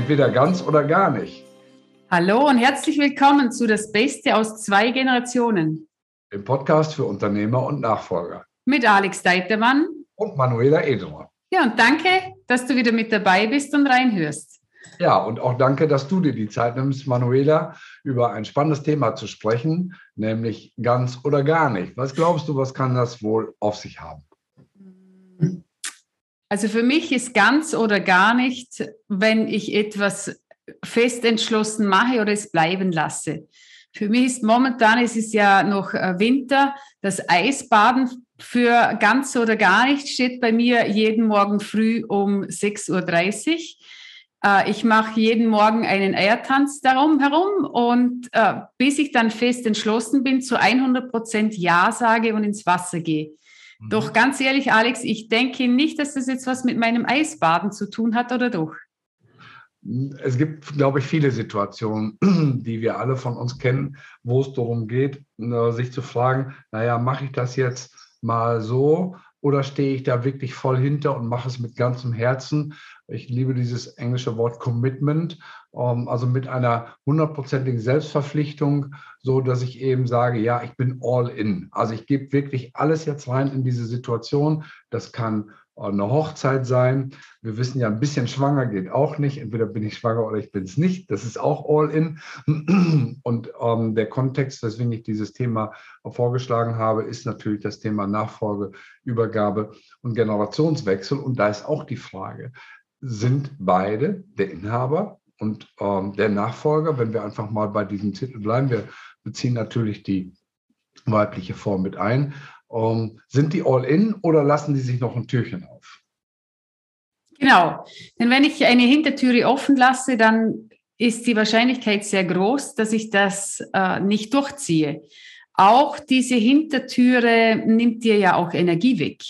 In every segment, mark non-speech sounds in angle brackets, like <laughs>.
Entweder ganz oder gar nicht. Hallo und herzlich willkommen zu Das Beste aus zwei Generationen. Im Podcast für Unternehmer und Nachfolger. Mit Alex Deitermann. Und Manuela Edelmann. Ja, und danke, dass du wieder mit dabei bist und reinhörst. Ja, und auch danke, dass du dir die Zeit nimmst, Manuela, über ein spannendes Thema zu sprechen, nämlich ganz oder gar nicht. Was glaubst du, was kann das wohl auf sich haben? Also für mich ist ganz oder gar nicht, wenn ich etwas fest entschlossen mache oder es bleiben lasse. Für mich ist momentan, es ist ja noch äh, Winter, das Eisbaden für ganz oder gar nicht steht bei mir jeden Morgen früh um 6.30 Uhr. Äh, ich mache jeden Morgen einen Eiertanz darum herum und äh, bis ich dann fest entschlossen bin, zu 100 Prozent Ja sage und ins Wasser gehe. Doch mhm. ganz ehrlich, Alex, ich denke nicht, dass das jetzt was mit meinem Eisbaden zu tun hat, oder doch? Es gibt, glaube ich, viele Situationen, <clears throat> die wir alle von uns kennen, wo es darum geht, äh, sich zu fragen, naja, mache ich das jetzt mal so oder stehe ich da wirklich voll hinter und mache es mit ganzem Herzen? Ich liebe dieses englische Wort Commitment, ähm, also mit einer hundertprozentigen Selbstverpflichtung, so dass ich eben sage, ja, ich bin all in. Also ich gebe wirklich alles jetzt rein in diese Situation. Das kann eine Hochzeit sein. Wir wissen ja, ein bisschen schwanger geht auch nicht. Entweder bin ich schwanger oder ich bin es nicht. Das ist auch all in. <clears throat> Und ähm, der Kontext, weswegen ich dieses Thema vorgeschlagen habe, ist natürlich das Thema Nachfolge, Übergabe und Generationswechsel. Und da ist auch die Frage, sind beide, der Inhaber und ähm, der Nachfolger, wenn wir einfach mal bei diesem Titel bleiben, wir beziehen natürlich die weibliche Form mit ein, ähm, sind die all in oder lassen die sich noch ein Türchen auf? Genau, denn wenn ich eine Hintertüre offen lasse, dann ist die Wahrscheinlichkeit sehr groß, dass ich das äh, nicht durchziehe. Auch diese Hintertüre nimmt dir ja auch Energie weg.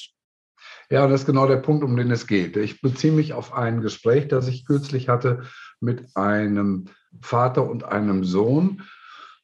Ja, das ist genau der Punkt, um den es geht. Ich beziehe mich auf ein Gespräch, das ich kürzlich hatte mit einem Vater und einem Sohn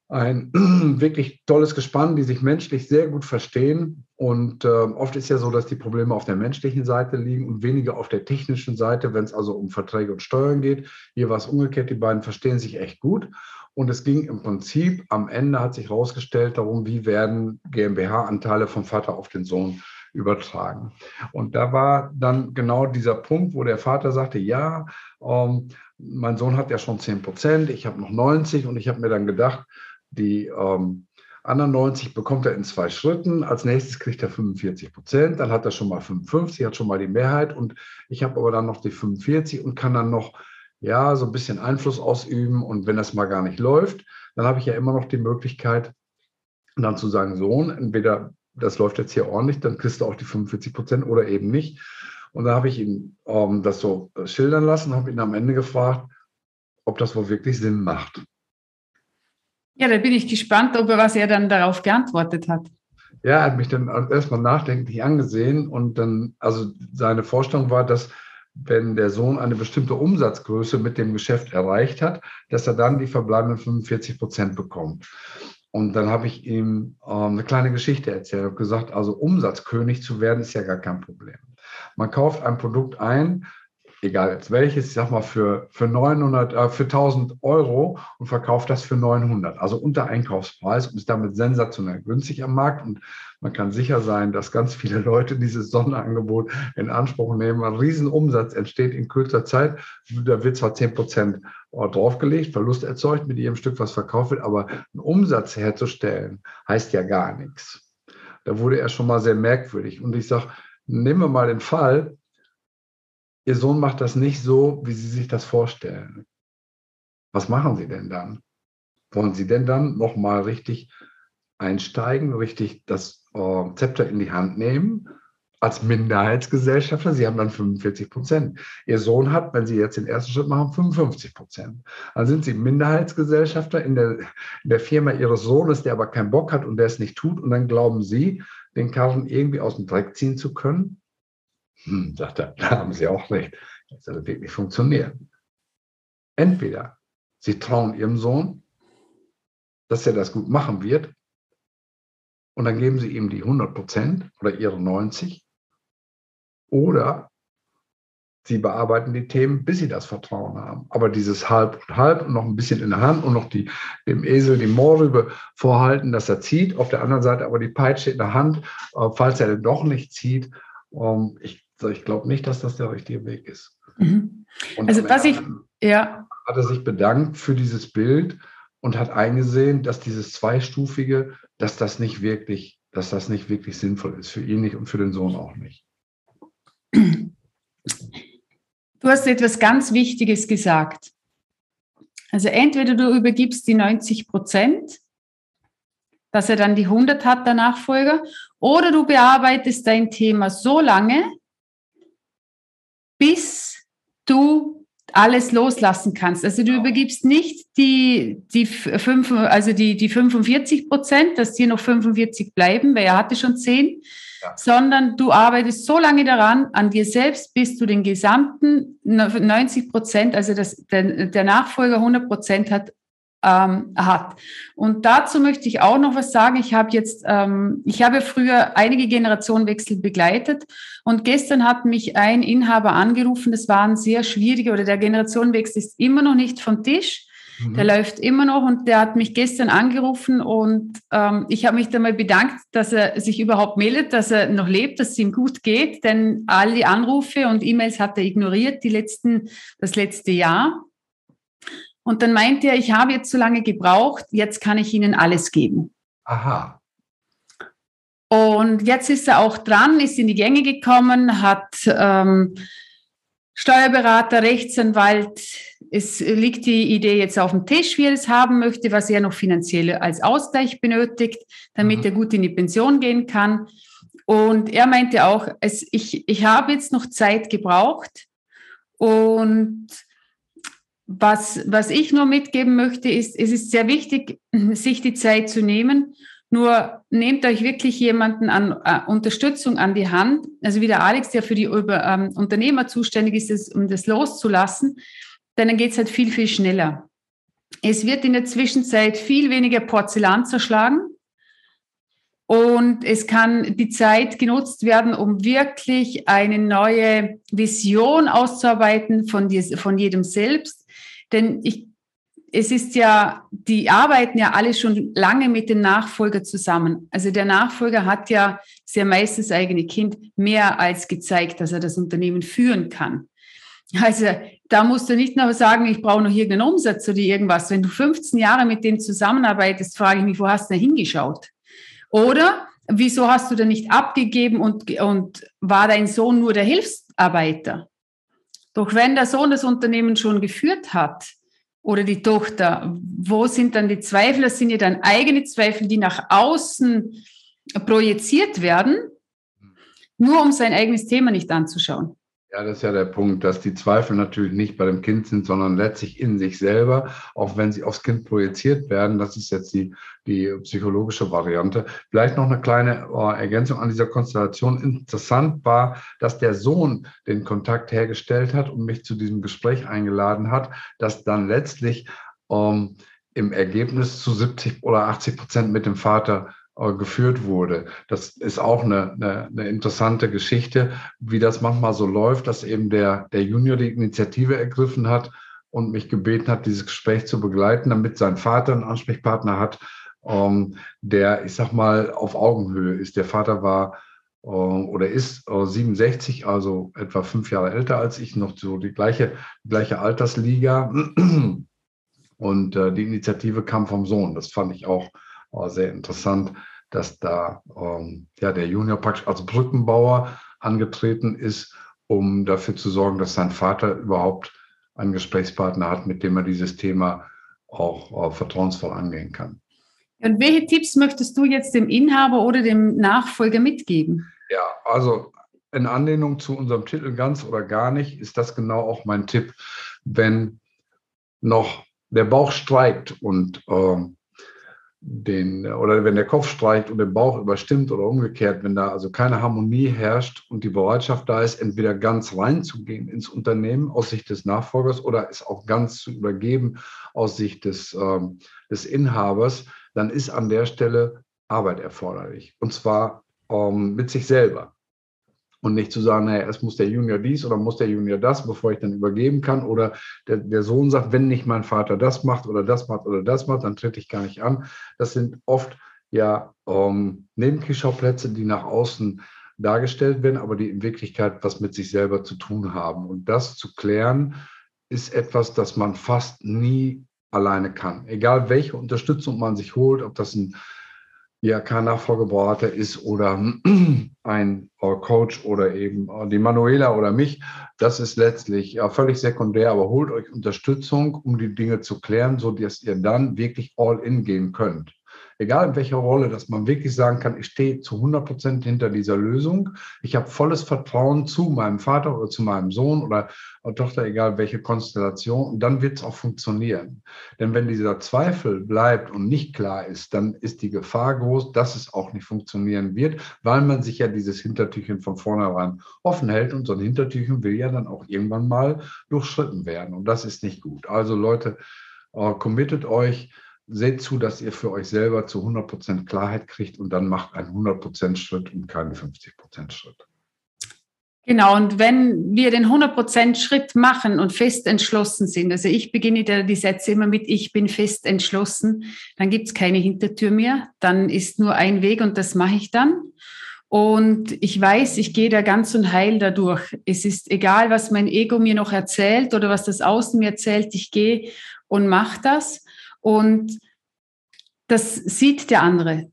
ein <clears throat> wirklich tolles Gespann, die sich menschlich sehr gut verstehen. Und äh, oft ist ja so, dass die Probleme auf der menschlichen Seite liegen und weniger auf der technischen Seite, wenn es also um Verträge und Steuern geht. Hier war es umgekehrt, die beiden verstehen sich echt gut. Und es ging im Prinzip, am Ende hat sich herausgestellt darum, wie werden GmbH-Anteile vom Vater auf den Sohn übertragen. Und da war dann genau dieser Punkt, wo der Vater sagte, ja, ähm, mein Sohn hat ja schon 10 Prozent, ich habe noch 90 und ich habe mir dann gedacht, die ähm, anderen 90 bekommt er in zwei Schritten. Als nächstes kriegt er 45 Prozent. Dann hat er schon mal 55, hat schon mal die Mehrheit. Und ich habe aber dann noch die 45 und kann dann noch ja, so ein bisschen Einfluss ausüben. Und wenn das mal gar nicht läuft, dann habe ich ja immer noch die Möglichkeit, dann zu sagen, Sohn, entweder das läuft jetzt hier ordentlich, dann kriegst du auch die 45 Prozent oder eben nicht. Und da habe ich ihm ähm, das so schildern lassen, habe ihn am Ende gefragt, ob das wohl wirklich Sinn macht. Ja, da bin ich gespannt, ob er, was er dann darauf geantwortet hat. Ja, er hat mich dann erstmal nachdenklich angesehen und dann, also seine Vorstellung war, dass wenn der Sohn eine bestimmte Umsatzgröße mit dem Geschäft erreicht hat, dass er dann die verbleibenden 45 Prozent bekommt. Und dann habe ich ihm äh, eine kleine Geschichte erzählt und gesagt, also Umsatzkönig zu werden ist ja gar kein Problem. Man kauft ein Produkt ein, egal jetzt welches, ich sag mal für, für 900, äh, für 1000 Euro und verkauft das für 900, also unter Einkaufspreis und ist damit sensationell günstig am Markt. Und man kann sicher sein, dass ganz viele Leute dieses Sonderangebot in Anspruch nehmen. Ein Riesenumsatz entsteht in kürzer Zeit. Da wird zwar 10 Prozent draufgelegt, Verlust erzeugt mit jedem Stück, was verkauft wird, aber einen Umsatz herzustellen heißt ja gar nichts. Da wurde er schon mal sehr merkwürdig. Und ich sage, nehmen wir mal den Fall, Ihr Sohn macht das nicht so, wie Sie sich das vorstellen. Was machen Sie denn dann? Wollen Sie denn dann nochmal richtig einsteigen, richtig das äh, Zepter in die Hand nehmen? Als Minderheitsgesellschafter, Sie haben dann 45 Prozent. Ihr Sohn hat, wenn Sie jetzt den ersten Schritt machen, 55 Prozent. Dann sind Sie Minderheitsgesellschafter in der, in der Firma Ihres Sohnes, der aber keinen Bock hat und der es nicht tut. Und dann glauben Sie, den Karren irgendwie aus dem Dreck ziehen zu können. Hm, sagt er, <laughs> da haben Sie auch recht. Das soll wirklich funktionieren. Entweder Sie trauen Ihrem Sohn, dass er das gut machen wird, und dann geben Sie ihm die 100 Prozent oder Ihre 90, oder sie bearbeiten die Themen, bis sie das Vertrauen haben. Aber dieses halb und halb und noch ein bisschen in der Hand und noch die, dem Esel die Mohrrübe vorhalten, dass er zieht, auf der anderen Seite aber die Peitsche in der Hand, äh, falls er doch nicht zieht. Ähm, ich ich glaube nicht, dass das der richtige Weg ist. Mhm. Also was ich, ja. Hat er sich bedankt für dieses Bild und hat eingesehen, dass dieses Zweistufige, dass das nicht wirklich, dass das nicht wirklich sinnvoll ist. Für ihn nicht und für den Sohn auch nicht. Du hast etwas ganz Wichtiges gesagt. Also entweder du übergibst die 90 Prozent, dass er dann die 100 hat, der Nachfolger, oder du bearbeitest dein Thema so lange, bis du alles loslassen kannst. Also du übergibst nicht die, die, fünf, also die, die 45 Prozent, dass dir noch 45 bleiben, weil er hatte schon 10, ja. sondern du arbeitest so lange daran, an dir selbst, bis du den gesamten 90 Prozent, also das, der, der Nachfolger 100 Prozent hat, ähm, hat. Und dazu möchte ich auch noch was sagen. Ich habe jetzt, ähm, ich habe früher einige Generationenwechsel begleitet und gestern hat mich ein Inhaber angerufen. Das war ein sehr schwieriger oder der Generationenwechsel ist immer noch nicht vom Tisch. Der mhm. läuft immer noch und der hat mich gestern angerufen und ähm, ich habe mich dann mal bedankt, dass er sich überhaupt meldet, dass er noch lebt, dass es ihm gut geht, denn all die Anrufe und E-Mails hat er ignoriert die letzten, das letzte Jahr. Und dann meinte er, ich habe jetzt so lange gebraucht, jetzt kann ich Ihnen alles geben. Aha. Und jetzt ist er auch dran, ist in die Gänge gekommen, hat ähm, Steuerberater, Rechtsanwalt. Es liegt die Idee jetzt auf dem Tisch, wie er es haben möchte, was er noch finanziell als Ausgleich benötigt, damit mhm. er gut in die Pension gehen kann. Und er meinte auch, es, ich, ich habe jetzt noch Zeit gebraucht und was, was ich nur mitgeben möchte, ist, es ist sehr wichtig, <clears throat> sich die Zeit zu nehmen. Nur nehmt euch wirklich jemanden an äh, Unterstützung an die Hand. Also wie der Alex, der für die über, ähm, Unternehmer zuständig ist, das, um das loszulassen, denn dann geht es halt viel, viel schneller. Es wird in der Zwischenzeit viel weniger Porzellan zerschlagen. Und es kann die Zeit genutzt werden, um wirklich eine neue Vision auszuarbeiten von, dir, von jedem selbst denn ich, es ist ja, die arbeiten ja alle schon lange mit dem Nachfolger zusammen. Also der Nachfolger hat ja sehr meistens eigene Kind mehr als gezeigt, dass er das Unternehmen führen kann. Also da musst du nicht nur sagen, ich brauche noch irgendeinen Umsatz oder irgendwas. Wenn du 15 Jahre mit dem zusammenarbeitest, frage ich mich, wo hast du da hingeschaut? Oder wieso hast du da nicht abgegeben und, und war dein Sohn nur der Hilfsarbeiter? Doch wenn der Sohn das Unternehmen schon geführt hat oder die Tochter, wo sind dann die Zweifel? Das sind ja dann eigene Zweifel, die nach außen projiziert werden, nur um sein eigenes Thema nicht anzuschauen. Ja, das ist ja der Punkt, dass die Zweifel natürlich nicht bei dem Kind sind, sondern letztlich in sich selber, auch wenn sie aufs Kind projiziert werden. Das ist jetzt die, die psychologische Variante. Vielleicht noch eine kleine äh, Ergänzung an dieser Konstellation. Interessant war, dass der Sohn den Kontakt hergestellt hat und mich zu diesem Gespräch eingeladen hat, das dann letztlich ähm, im Ergebnis zu 70 oder 80 Prozent mit dem Vater geführt wurde. Das ist auch eine, eine, eine, interessante Geschichte, wie das manchmal so läuft, dass eben der, der Junior die Initiative ergriffen hat und mich gebeten hat, dieses Gespräch zu begleiten, damit sein Vater einen Ansprechpartner hat, ähm, der, ich sag mal, auf Augenhöhe ist. Der Vater war äh, oder ist äh, 67, also etwa fünf Jahre älter als ich, noch so die gleiche, gleiche Altersliga. Und äh, die Initiative kam vom Sohn. Das fand ich auch sehr interessant, dass da ähm, ja, der Junior praktisch als Brückenbauer angetreten ist, um dafür zu sorgen, dass sein Vater überhaupt einen Gesprächspartner hat, mit dem er dieses Thema auch äh, vertrauensvoll angehen kann. Und welche Tipps möchtest du jetzt dem Inhaber oder dem Nachfolger mitgeben? Ja, also in Anlehnung zu unserem Titel ganz oder gar nicht, ist das genau auch mein Tipp. Wenn noch der Bauch streikt und äh, den, oder wenn der Kopf streicht und der Bauch überstimmt oder umgekehrt, wenn da also keine Harmonie herrscht und die Bereitschaft da ist, entweder ganz reinzugehen ins Unternehmen aus Sicht des Nachfolgers oder es auch ganz zu übergeben aus Sicht des, ähm, des Inhabers, dann ist an der Stelle Arbeit erforderlich. Und zwar ähm, mit sich selber. Und nicht zu sagen, naja, es muss der Junior dies oder muss der Junior das, bevor ich dann übergeben kann. Oder der, der Sohn sagt, wenn nicht mein Vater das macht oder das macht oder das macht, dann trete ich gar nicht an. Das sind oft ja ähm, Nebenkriegsschauplätze, die nach außen dargestellt werden, aber die in Wirklichkeit was mit sich selber zu tun haben. Und das zu klären, ist etwas, das man fast nie alleine kann. Egal welche Unterstützung man sich holt, ob das ein IHK-Nachfolgeberater ist oder <clears throat> ein Coach oder eben die Manuela oder mich, das ist letztlich ja, völlig sekundär, aber holt euch Unterstützung, um die Dinge zu klären, so dass ihr dann wirklich all in gehen könnt egal in welcher Rolle, dass man wirklich sagen kann, ich stehe zu 100 Prozent hinter dieser Lösung. Ich habe volles Vertrauen zu meinem Vater oder zu meinem Sohn oder Tochter, egal welche Konstellation. Und dann wird es auch funktionieren. Denn wenn dieser Zweifel bleibt und nicht klar ist, dann ist die Gefahr groß, dass es auch nicht funktionieren wird, weil man sich ja dieses Hintertürchen von vornherein offen hält. Und so ein Hintertürchen will ja dann auch irgendwann mal durchschritten werden. Und das ist nicht gut. Also Leute, äh, committet euch seht zu, dass ihr für euch selber zu 100% Klarheit kriegt und dann macht einen 100% Schritt und keinen 50% Schritt. Genau, und wenn wir den 100% Schritt machen und fest entschlossen sind, also ich beginne die Sätze immer mit, ich bin fest entschlossen, dann gibt es keine Hintertür mehr, dann ist nur ein Weg und das mache ich dann. Und ich weiß, ich gehe da ganz und heil dadurch. Es ist egal, was mein Ego mir noch erzählt oder was das Außen mir erzählt, ich gehe und mache das. Und das sieht der andere.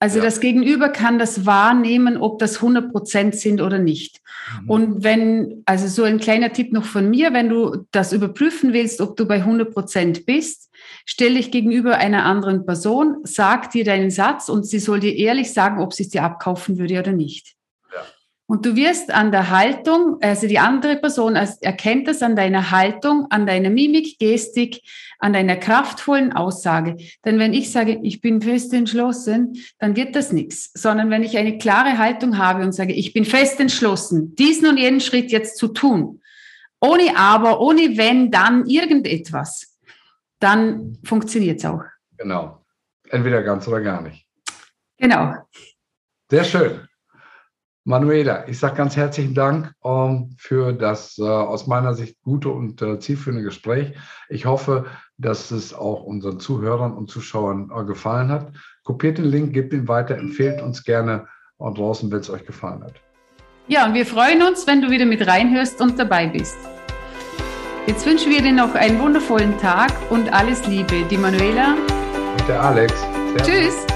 Also ja. das Gegenüber kann das wahrnehmen, ob das 100 Prozent sind oder nicht. Mhm. Und wenn, also so ein kleiner Tipp noch von mir, wenn du das überprüfen willst, ob du bei 100 Prozent bist, stell dich gegenüber einer anderen Person, sag dir deinen Satz und sie soll dir ehrlich sagen, ob sie es dir abkaufen würde oder nicht. Und du wirst an der Haltung, also die andere Person erkennt das an deiner Haltung, an deiner Mimik, Gestik, an deiner kraftvollen Aussage. Denn wenn ich sage, ich bin fest entschlossen, dann wird das nichts. Sondern wenn ich eine klare Haltung habe und sage, ich bin fest entschlossen, diesen und jenen Schritt jetzt zu tun, ohne aber, ohne wenn, dann irgendetwas, dann funktioniert es auch. Genau. Entweder ganz oder gar nicht. Genau. Sehr schön. Manuela, ich sage ganz herzlichen Dank ähm, für das äh, aus meiner Sicht gute und äh, zielführende Gespräch. Ich hoffe, dass es auch unseren Zuhörern und Zuschauern äh, gefallen hat. Kopiert den Link, gebt ihn weiter, empfehlt uns gerne draußen, wenn es euch gefallen hat. Ja, und wir freuen uns, wenn du wieder mit reinhörst und dabei bist. Jetzt wünschen wir dir noch einen wundervollen Tag und alles Liebe. Die Manuela und der Alex. Servus. Tschüss.